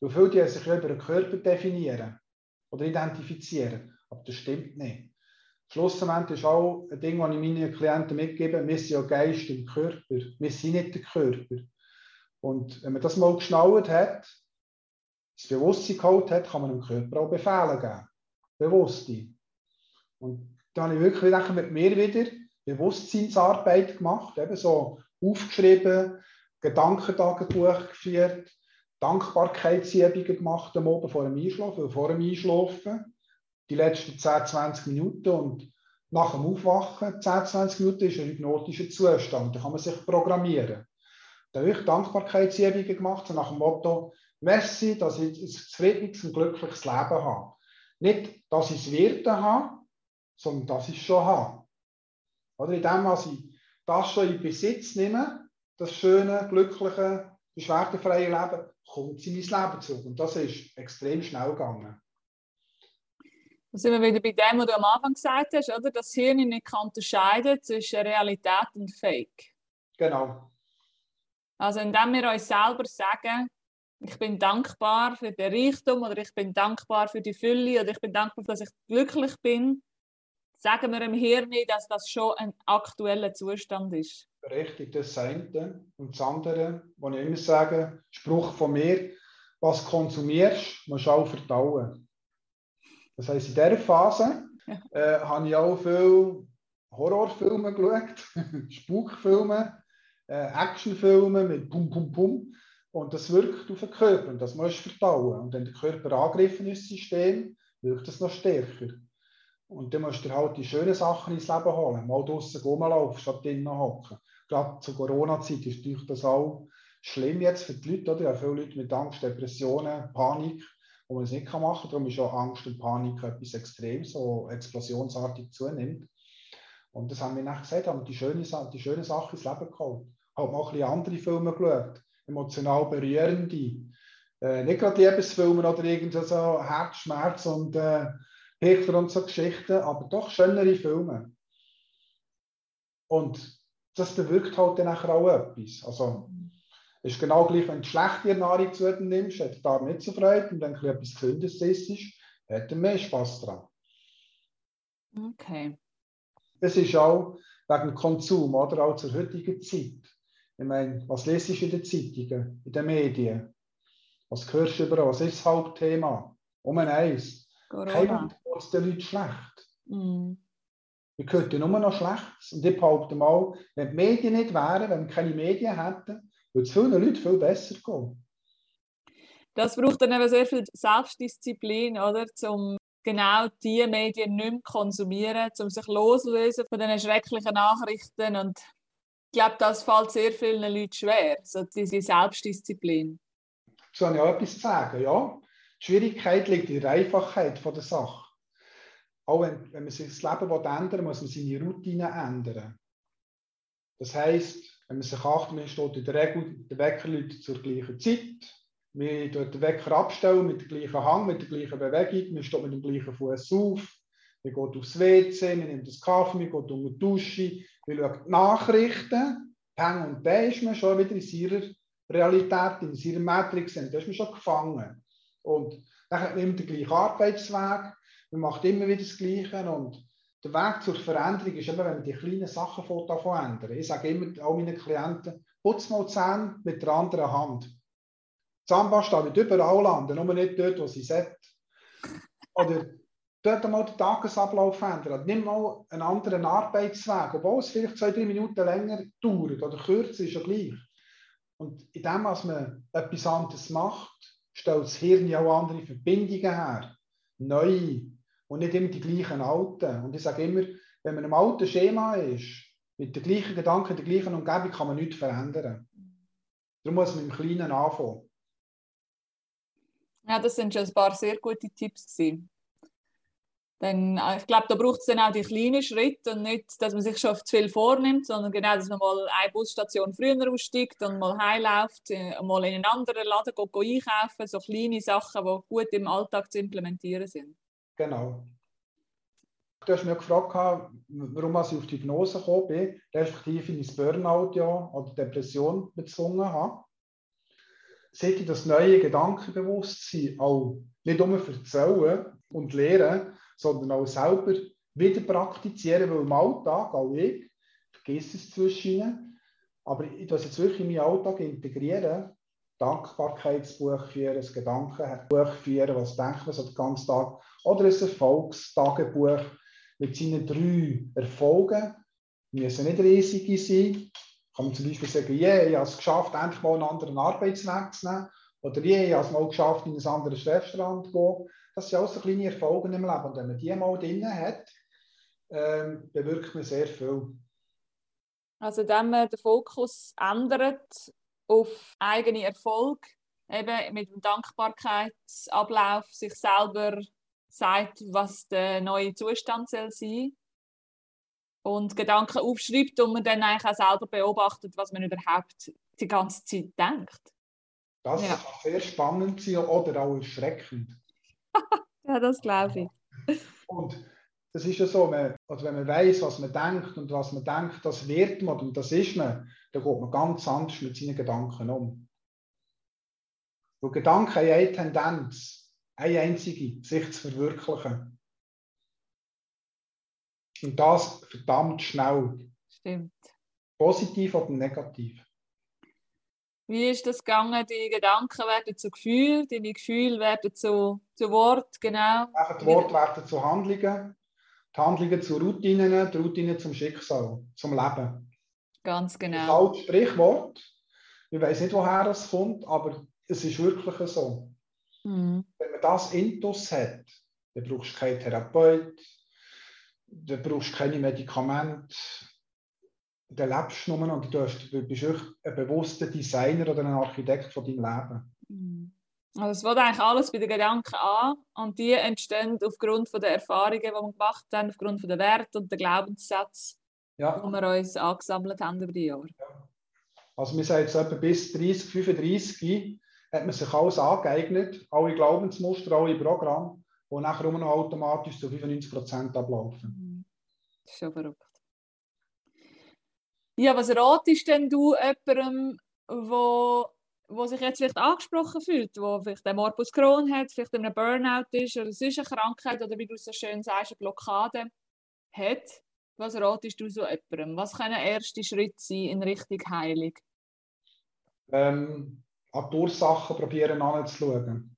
S2: Weil viele die sich über den Körper definieren oder identifizieren, aber das stimmt nicht. Schlussendlich ist auch ein Ding, das ich meinen Klienten mitgebe, wir sind ja Geist im Körper, wir sind nicht der Körper. Und wenn man das mal geschnallt hat, das Bewusstsein geholt hat, kann man dem Körper auch Befehle geben. Bewusstsein. Und dann habe ich wirklich mit mir wieder Bewusstseinsarbeit gemacht, eben so aufgeschrieben, Gedankentagebuch geführt, Dankbarkeitsübungen gemacht am Abend vor dem Einschlafen, vor dem Einschlafen, die letzten 10, 20 Minuten und nach dem Aufwachen, 10, 20 Minuten, ist ein hypnotischer Zustand, da kann man sich programmieren. Da habe ich Dankbarkeitsübungen gemacht, so nach dem Motto, merci, dass ich ein zufriedenes und glückliches Leben habe. Nicht, dass ich es werden habe, sondern dass ich es schon habe. Oder in dem, was ich das schon in Besitz nehme, das schöne, glückliche, beschwerdefreie Leben, kommt es in mein Leben zurück. Und das ist extrem schnell gegangen.
S1: Da sind wir wieder bei dem, was du am Anfang gesagt hast, oder? dass das Hirn nicht kann unterscheiden zwischen Realität und Fake.
S2: Genau.
S1: Also indem wir uns selber sagen, ich bin dankbar für den Reichtum oder ich bin dankbar für die Fülle oder ich bin dankbar, dass ich glücklich bin, sagen wir im Hirn, dass das schon ein aktueller Zustand ist.
S2: Richtig, das eine. Und das andere, was ich immer sage, Spruch von mir, was konsumierst, musst du auch verdauen. Das heisst, in dieser Phase äh, habe ich auch viele Horrorfilme geschaut, <laughs> Spukfilme, äh, Actionfilme mit Pum Pum Pum. Und das wirkt auf den Körper und das musst du verdauen. Und wenn der Körper angegriffen ist, System, wirkt das noch stärker. Und dann musst du halt die schönen Sachen ins Leben holen. Mal draußen rumlaufen, statt drinnen hocken. Gerade zur Corona-Zeit ist natürlich das auch schlimm jetzt für die Leute. Oder? Ja, viele Leute mit Angst, Depressionen, Panik, wo man es nicht machen kann. Darum ist auch Angst und Panik etwas Extremes, so explosionsartig zunimmt. Und das haben wir nachher gesagt, haben die schönen die schöne Sachen ins Leben geholt. Haben mal ein bisschen andere Filme geschaut emotional berührende. Äh, nicht gerade Liebesfilme oder irgend so Herzschmerz und äh, und so Geschichten, aber doch schönere Filme. Und das bewirkt halt dann auch etwas. Also, es ist genau gleich, wenn du schlechte Nahrung zu dir nimmst, hat der Darm nicht so Freude und dann etwas Gesündes isst, hat er mehr Spaß dran.
S1: Okay.
S2: Es ist auch wegen Konsum, oder auch zur heutigen Zeit. Ich meine, was lese ich in den Zeitungen, in den Medien? Was hörst du über Was ist das Hauptthema? Um ein Eis. Keinem geht es den Leuten schlecht. Mm. Wir hören nur noch Schlechtes. Und ich behaupte mal, wenn die Medien nicht wären, wenn wir keine Medien hätten, würde es vielen Leuten viel besser gehen.
S1: Das braucht dann eben sehr viel Selbstdisziplin, oder? Um genau diese Medien nicht mehr konsumieren, um sich loslösen von diesen schrecklichen Nachrichten und ich glaube, das fällt sehr vielen Leuten schwer, so diese Selbstdisziplin.
S2: So habe ich auch etwas zu sagen, ja. Die Schwierigkeit liegt in der Einfachheit der Sache. Auch wenn, wenn man sich das Leben ändern will, muss man seine Routine ändern. Das heisst, wenn man sich achtet, man steht in der Regel der Wecker zur gleichen Zeit. Wir den Wecker abstellen mit dem gleichen Hang, mit der gleichen Bewegung. Man steht mit dem gleichen Fuß auf. Man geht aufs WC, man nimmt das Kaffee, man geht unter die Dusche, man schaut die Nachrichten. Peng und da ist man schon wieder in seiner Realität in seiner Matrix da ist man schon gefangen. Und dann hat man immer den gleichen Arbeitsweg, man macht immer wieder das Gleiche und der Weg zur Veränderung ist immer, wenn man die kleinen Sachen ändern. Ich sage immer all meinen Klienten, putz mal die Zähne mit der anderen Hand. Zahnpasta wird überall landen, nur nicht dort, wo sie sollte. Oder dort mal den Tagesablauf ändern. Nimm mal einen anderen Arbeitsweg, obwohl es vielleicht zwei, drei Minuten länger dauert oder kürzer ist ja gleich. Und indem dass man etwas anderes macht, stellt das Hirn ja auch andere Verbindungen her. Neue. Und nicht immer die gleichen alten. Und ich sage immer, wenn man im alten Schema ist, mit den gleichen Gedanken, der gleichen Umgebung, kann man nichts verändern. Darum muss man im Kleinen anfangen.
S1: Ja, das sind schon ein paar sehr gute Tipps gewesen. Dann, äh, ich glaube, da braucht es dann auch die kleinen Schritte und nicht, dass man sich schon zu viel vornimmt, sondern genau, dass man mal eine Busstation früher aussteigt und mal heimläuft, äh, mal in einen anderen Laden geht einkaufen, so kleine Sachen, die gut im Alltag zu implementieren sind.
S2: Genau. Du hast mich gefragt, warum ich auf die Hypnose gekommen bin, respektive ins Burnout ja, oder Depression bezwungen habe. Seit ich das neue Gedankenbewusstsein auch nicht nur erzählen und lehren, sondern auch selber wieder praktizieren, weil im Alltag, auch ich, vergesse es zwischen aber ich das jetzt wirklich in meinen Alltag integrieren, Dankbarkeitsbuch führen, ein Gedankenbuch führen, was denkt man so den ganzen Tag, oder ein Erfolgstagebuch mit seinen drei Erfolgen, die müssen nicht riesige sein, kann man zum Beispiel sagen, yeah, ich habe es geschafft, endlich mal einen anderen Arbeitsweg zu nehmen, oder yeah, ich habe es mal geschafft, in ein anderes Restaurant zu gehen, das sind alles so kleine Erfolge im Leben. Und wenn man die mal drin hat, ähm, bewirkt man sehr viel.
S1: Also, wenn man den Fokus ändert auf eigene Erfolg, eben mit dem Dankbarkeitsablauf sich selber sagt, was der neue Zustand soll sein und Gedanken aufschreibt und man dann eigentlich auch selber beobachtet, was man überhaupt die ganze Zeit denkt.
S2: Das ja. kann sehr spannend sein oder auch erschreckend. <laughs>
S1: ja, das glaube ich.
S2: Und das ist ja so, man, also wenn man weiß, was man denkt und was man denkt, das wird man und das ist man, dann geht man ganz anders mit seinen Gedanken um. Weil Gedanken haben eine Tendenz, eine einzige, sich zu verwirklichen. Und das verdammt schnell.
S1: Stimmt.
S2: Positiv oder negativ.
S1: Wie ist das gegangen? Die Gedanken werden zu Gefühl, deine Gefühle werden zu, zu Wort, genau.
S2: Die Worte werden zu Handlungen, die Handlungen zu Routinen, die Routinen zum Schicksal, zum Leben.
S1: Ganz genau.
S2: Das alte Sprichwort, ich weiß nicht, woher es kommt, aber es ist wirklich so. Mhm. Wenn man das Intus hat, dann brauchst du keinen Therapeut, dann brauchst du keine Medikamente, dann lebst du nur und du, bist ein bewusster Designer oder ein Architekt von deinem Leben.
S1: Mhm. Also es wird eigentlich alles bei den Gedanken an und die entstehen aufgrund von der Erfahrungen, die wir gemacht haben, aufgrund von der Werte und der Glaubenssätze, ja. die wir uns angesammelt haben über die Jahre. Ja.
S2: Also wir sagen jetzt etwa bis 30, 35 hat man sich alles angeeignet, alle Glaubensmuster, alle Programme, die nachher noch automatisch zu 95% ablaufen.
S1: Mhm. Das ist schon verrückt. Ja, was ratest denn du jemandem, wo, wo sich jetzt vielleicht angesprochen fühlt, wo vielleicht den Morbus Crohn hat, vielleicht einen Burnout ist oder sonst eine Krankheit oder wie du so schön sagst, eine Blockade hat? Was ratest du so jemandem? Was können erste Schritte sein in Richtung Heilung?
S2: Ähm, an die Ursachen probieren anzuschauen.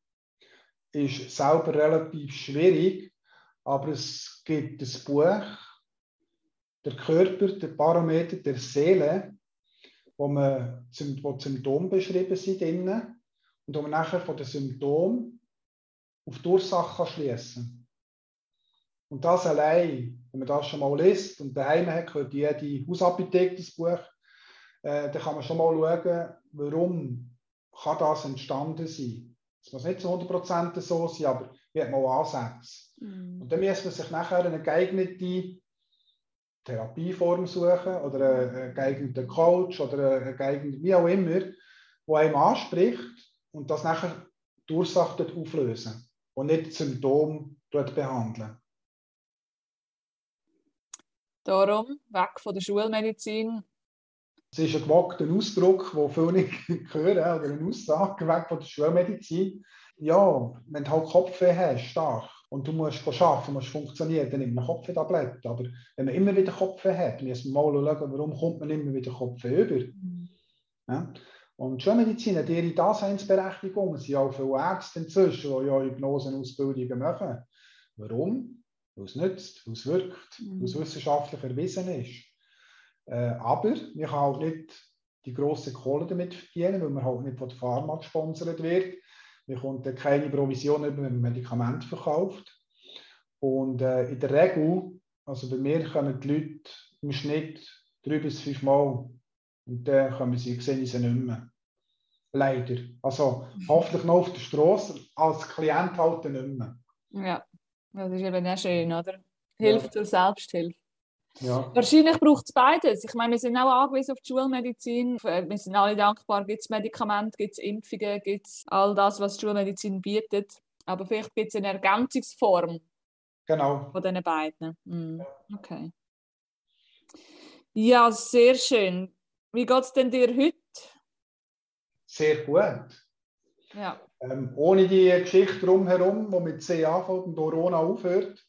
S2: Ist selber relativ schwierig, aber es gibt ein Buch, der Körper, der Parameter der Seele, wo, man, wo Symptome beschrieben sind drinnen, und wo man nachher von den Symptomen auf die Ursache schließen Und das allein, wenn man das schon mal liest und daheim hat, gehört jede Hausapotheke das Buch, äh, dann kann man schon mal schauen, warum kann das entstanden sein. Es muss nicht zu 100% so sein, aber wie hat man Ansätze. Mm. Und dann muss man sich nachher eine geeignete Therapieform suchen oder einen geeigneten Coach oder einen geeigneten, wie auch immer, der einem anspricht und das nachher die Ursache auflösen und nicht das Symptom behandeln.
S1: Darum weg von der Schulmedizin
S2: Es ist ein gewagter Ausdruck, den viele <laughs> hören, oder eine Aussage weg von der Schulmedizin. Ja, wenn du halt Kopfweh hast, stark, und du musst arbeiten, musst funktionieren, dann nimmt man Kopfweh-Tabletten. Aber wenn man immer wieder Kopfweh hat, muss man mal schauen, warum kommt man immer wieder Kopfweh über. Ja? Und Schulmedizin hat ihre Daseinsberechtigung. Es sind auch viele Ärzte inzwischen, die ja Hypnosenausbildungen machen. Warum? Es nützt, es wirkt, mhm. es wissenschaftlich erwiesen ist. Äh, aber man kann auch nicht die grosse Kohle damit verdienen, weil man halt nicht von der Pharma gesponsert wird. Man bekommt keine Provision über ein Medikament verkauft. Und äh, in der Regel, also bei mir kommen die Leute im Schnitt drei bis fünf Mal und dann kommen sie, sehen sie nicht mehr. Leider. Also hoffentlich noch auf der Straße, als Klient halt nicht mehr.
S1: Ja, das ist eben auch schön, oder? Hilfe ja. zur Selbsthilfe.
S2: Ja.
S1: Wahrscheinlich braucht es beides. Ich meine, wir sind auch angewiesen auf die Schulmedizin. Wir sind alle dankbar, gibt es Medikamente, gibt es Impfungen, gibt es all das, was die Schulmedizin bietet. Aber vielleicht gibt es eine Ergänzungsform
S2: genau.
S1: von diesen beiden. Mhm. Okay. Ja, sehr schön. Wie geht es denn dir heute?
S2: Sehr gut.
S1: Ja.
S2: Ähm, ohne die Geschichte drumherum, die mit C anfängt und Corona aufhört,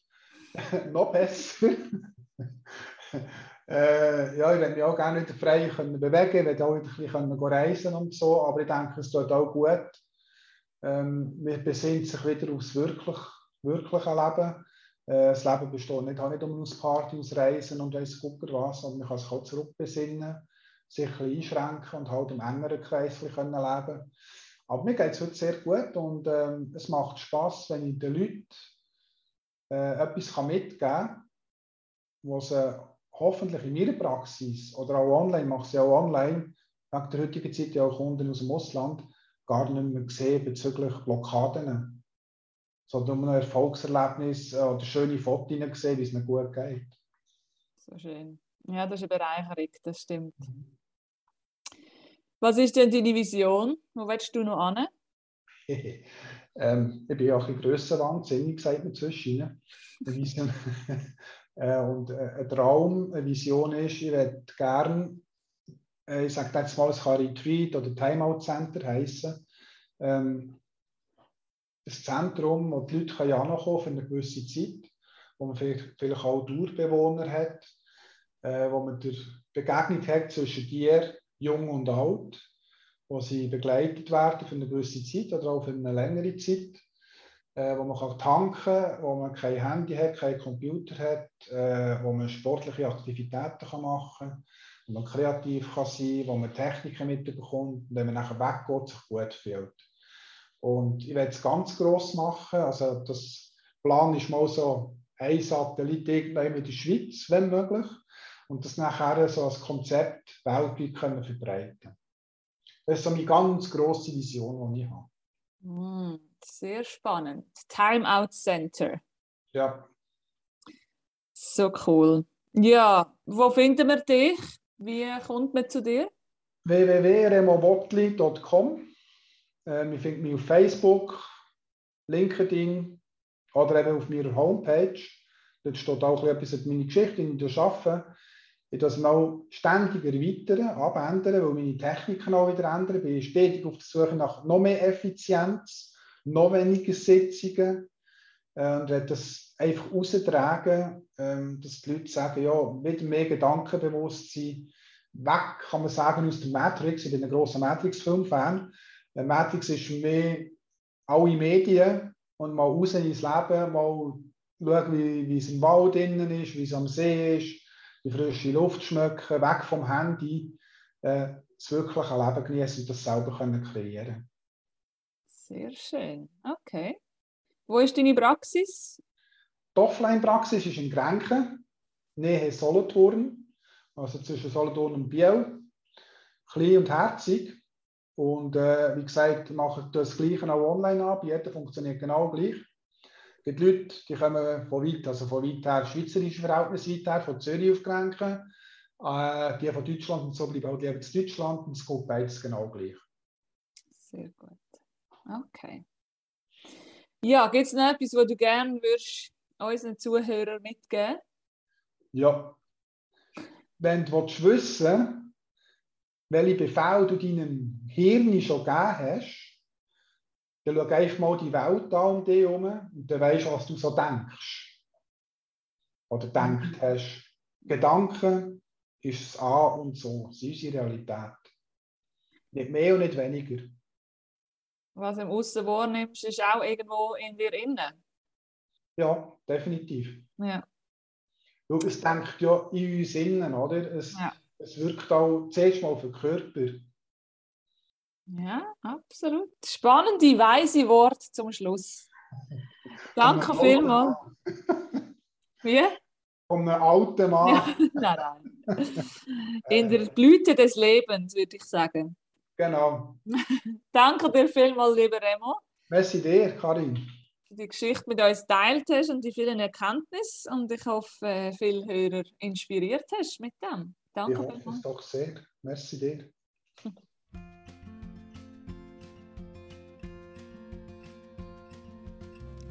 S2: <laughs> noch besser. <laughs> äh, ja, ich werde mich auch gerne wieder frei können bewegen, ich werde auch wieder ein bisschen reisen und so, aber ich denke, es tut auch gut. Ähm, man besinnt sich wieder aufs wirklich, wirkliche Leben. Äh, das Leben besteht nicht, auch nicht um aus Party, aus Reisen und weiss gucken was, sondern man kann sich auch zurückbesinnen, sich ein bisschen einschränken und halt im engeren Kreis leben können Aber mir geht es heute sehr gut und ähm, es macht Spaß, wenn ich den Leuten äh, etwas mitgeben kann, was sie hoffentlich in ihrer Praxis oder auch online, mache sie auch online, wegen der heutigen Zeit ja auch Kunden aus dem Ausland, gar nicht mehr sehen bezüglich Blockaden. Sondern nur ein Erfolgserlebnis äh, oder schöne Fotos gesehen, wie es ihnen gut geht.
S1: So schön. Ja, das ist eine Bereicherung, das stimmt. Mhm. Was ist denn deine Vision? Wo willst du noch hin? <laughs>
S2: ähm, ich bin auch ein grösser wahnsinnig, sagt man zwischen. <laughs> Äh, und äh, ein Traum, eine Vision ist, ich würde gerne, äh, ich sage jetzt mal, es kann Retreat oder Timeout Center heißen. Ähm, ein Zentrum, wo die Leute können für eine gewisse Zeit, wo man vielleicht, vielleicht auch Durchbewohner hat, äh, wo man die Begegnung hat zwischen dir, jung und alt, wo sie begleitet werden für eine gewisse Zeit oder auch für eine längere Zeit äh, wo man kann tanken kann, wo man kein Handy hat, kein Computer hat, äh, wo man sportliche Aktivitäten kann machen kann, wo man kreativ kann sein kann, wo man Techniken mitbekommt und wenn man nachher weggeht, sich gut fühlt. Und ich werde es ganz gross machen. Also das Plan ist mal so ein Satellit irgendwann in der Schweiz, wenn möglich. Und das nachher so als Konzept weltweit können verbreiten Das ist so meine ganz grosse Vision, die ich habe.
S1: Mm. Sehr spannend. Timeout Center.
S2: Ja.
S1: So cool. Ja, wo finden wir dich? Wie kommt man zu dir?
S2: www.remobotli.com. Äh, wir finden mich auf Facebook, LinkedIn oder eben auf meiner Homepage. Dort steht auch etwas über meine Geschichte, die ich arbeite. Ich das auch ständig erweitern, abändern, weil meine Techniken auch wieder ändern. Ich bin stetig auf der Suche nach noch mehr Effizienz noch weniger Sitzungen äh, und werde das einfach austragen, äh, dass die Leute sagen, ja, wieder mehr Gedankenbewusstsein, weg, kann man sagen, aus der Matrix. Ich bin ein großer Matrix-Film-Fan. Äh, Matrix ist mich alle Medien und mal raus ins Leben, mal schauen, wie, wie es im Wald innen ist, wie es am See ist, die frische Luft schmecken, weg vom Handy, äh, das wirkliche Leben genießen und das selber können kreieren
S1: sehr schön. Okay. Wo ist deine Praxis?
S2: Die Offline-Praxis ist in Grenken, Nähe Solothurn, also zwischen Solothurn und Biel. Klein und herzig. Und äh, wie gesagt, machen das Gleiche auch online an. Jeder funktioniert genau gleich. Gibt Leute, die kommen von weit, also von weit her, schweizerische Verhältnisse weit her, von Zürich auf Grenken. Äh, die von Deutschland und so bleiben auch lieber in Deutschland und es geht beides genau gleich.
S1: Sehr gut. Okay. Ja, gibt es noch etwas, was du gerne würdest unseren Zuhörern mitgeben
S2: Ja. Wenn du wissen welche Befehle du deinem Hirn schon gegeben hast, dann schau einfach mal die Welt an um dich herum und dann weißt du, was du so denkst. Oder denkt hast. Gedanken ist es A und so. Das ist unsere Realität. Nicht mehr und nicht weniger.
S1: Was du im Aussen wahrnimmst, ist auch irgendwo in dir innen.
S2: Ja, definitiv.
S1: Ja.
S2: Schau, es denkt ja in uns innen, oder? Es,
S1: Ja.
S2: es wirkt auch zuerst mal auf den Körper.
S1: Ja, absolut. Spannende, weise Wort zum Schluss. Danke vielmals. Wie?
S2: Von einem alten Mann.
S1: Ja, <laughs> nein, nein. In der Blüte des Lebens, würde ich sagen.
S2: Genau.
S1: Danke dir vielmals, lieber Remo,
S2: Merci dir, Karin.
S1: für die Geschichte mit uns geteilt hast und die vielen Erkenntnisse. Und ich hoffe, äh, viele Hörer inspiriert hast mit dem.
S2: Ich
S1: Danke
S2: hoffe es doch sehr. Merci dir. <laughs>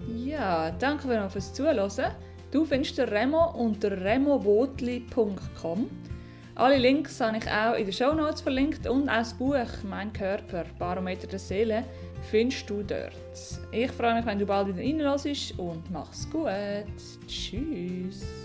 S1: Ja, danke vielmals fürs Zuhören. Du findest den Remo unter removotli.com. Alle Links habe ich auch in den Shownotes verlinkt und auch das Buch «Mein Körper, Barometer der Seele» findest du dort. Ich freue mich, wenn du bald wieder reinlässt und mach's gut. Tschüss.